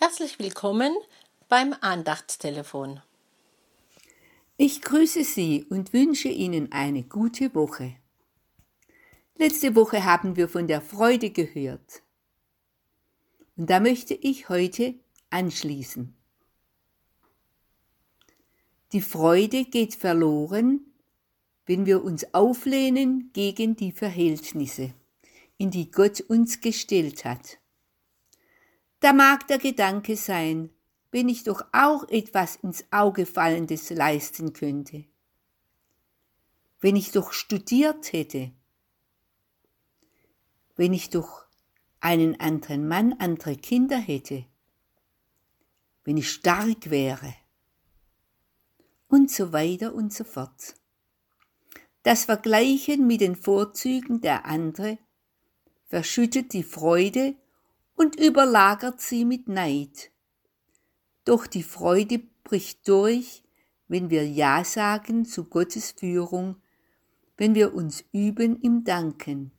Herzlich willkommen beim Andachtstelefon. Ich grüße Sie und wünsche Ihnen eine gute Woche. Letzte Woche haben wir von der Freude gehört. Und da möchte ich heute anschließen. Die Freude geht verloren, wenn wir uns auflehnen gegen die Verhältnisse, in die Gott uns gestellt hat. Da mag der Gedanke sein, wenn ich doch auch etwas ins Auge fallendes leisten könnte. Wenn ich doch studiert hätte. Wenn ich doch einen anderen Mann, andere Kinder hätte. Wenn ich stark wäre. Und so weiter und so fort. Das Vergleichen mit den Vorzügen der andere verschüttet die Freude und überlagert sie mit Neid. Doch die Freude bricht durch, wenn wir Ja sagen zu Gottes Führung, wenn wir uns üben im Danken.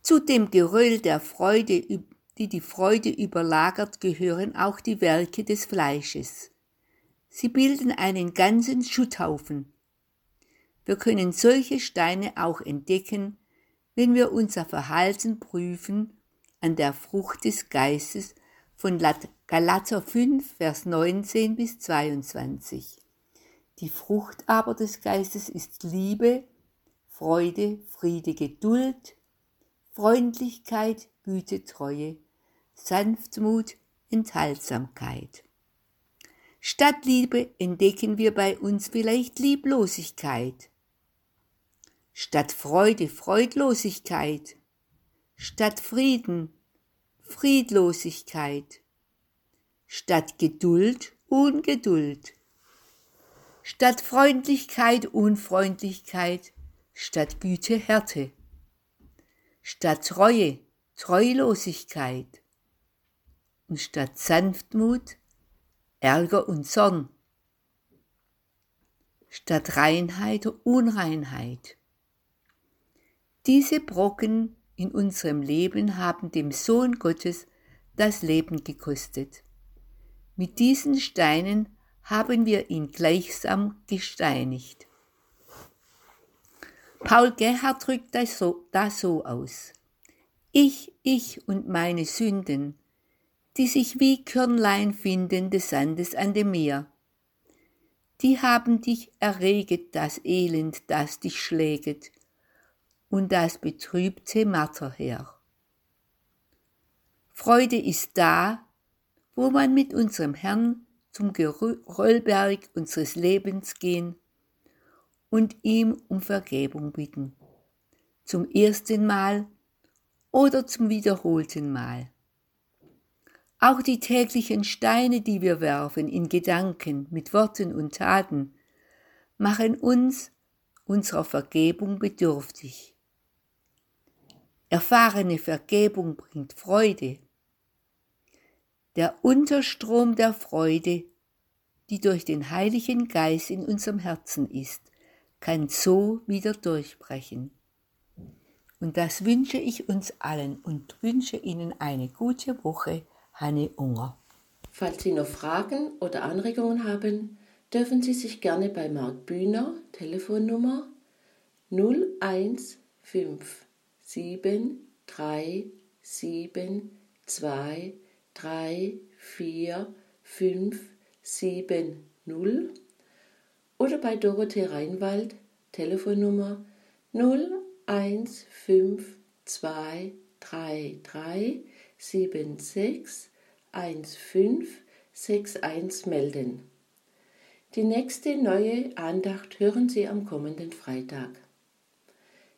Zu dem Geröll der Freude, die die Freude überlagert, gehören auch die Werke des Fleisches. Sie bilden einen ganzen Schutthaufen. Wir können solche Steine auch entdecken, wenn wir unser Verhalten prüfen an der Frucht des Geistes von Galater 5, Vers 19 bis 22. Die Frucht aber des Geistes ist Liebe, Freude, Friede, Geduld, Freundlichkeit, Güte, Treue, Sanftmut, Enthaltsamkeit. Statt Liebe entdecken wir bei uns vielleicht Lieblosigkeit. Statt Freude Freudlosigkeit statt Frieden Friedlosigkeit, statt Geduld Ungeduld, statt Freundlichkeit Unfreundlichkeit, statt Güte Härte, statt Treue Treulosigkeit. Und statt Sanftmut Ärger und Zorn, statt Reinheit Unreinheit. Diese Brocken in unserem Leben haben dem Sohn Gottes das Leben gekostet. Mit diesen Steinen haben wir ihn gleichsam gesteinigt. Paul Gerhard drückt das so, das so aus. Ich, ich und meine Sünden, die sich wie Körnlein finden des Sandes an dem Meer, die haben dich erreget, das Elend, das dich schläget, und das betrübte Matter her. Freude ist da, wo man mit unserem Herrn zum Geröllberg unseres Lebens gehen und ihm um Vergebung bitten. Zum ersten Mal oder zum wiederholten Mal. Auch die täglichen Steine, die wir werfen in Gedanken, mit Worten und Taten, machen uns unserer Vergebung bedürftig. Erfahrene Vergebung bringt Freude. Der Unterstrom der Freude, die durch den Heiligen Geist in unserem Herzen ist, kann so wieder durchbrechen. Und das wünsche ich uns allen und wünsche Ihnen eine gute Woche, Hanne Unger. Falls Sie noch Fragen oder Anregungen haben, dürfen Sie sich gerne bei Marc Bühner, Telefonnummer 015 sieben, drei, sieben, zwei, drei, vier, fünf, sieben, null oder bei Dorothee Reinwald Telefonnummer 0152333761561 melden. Die nächste neue Andacht hören Sie am kommenden Freitag.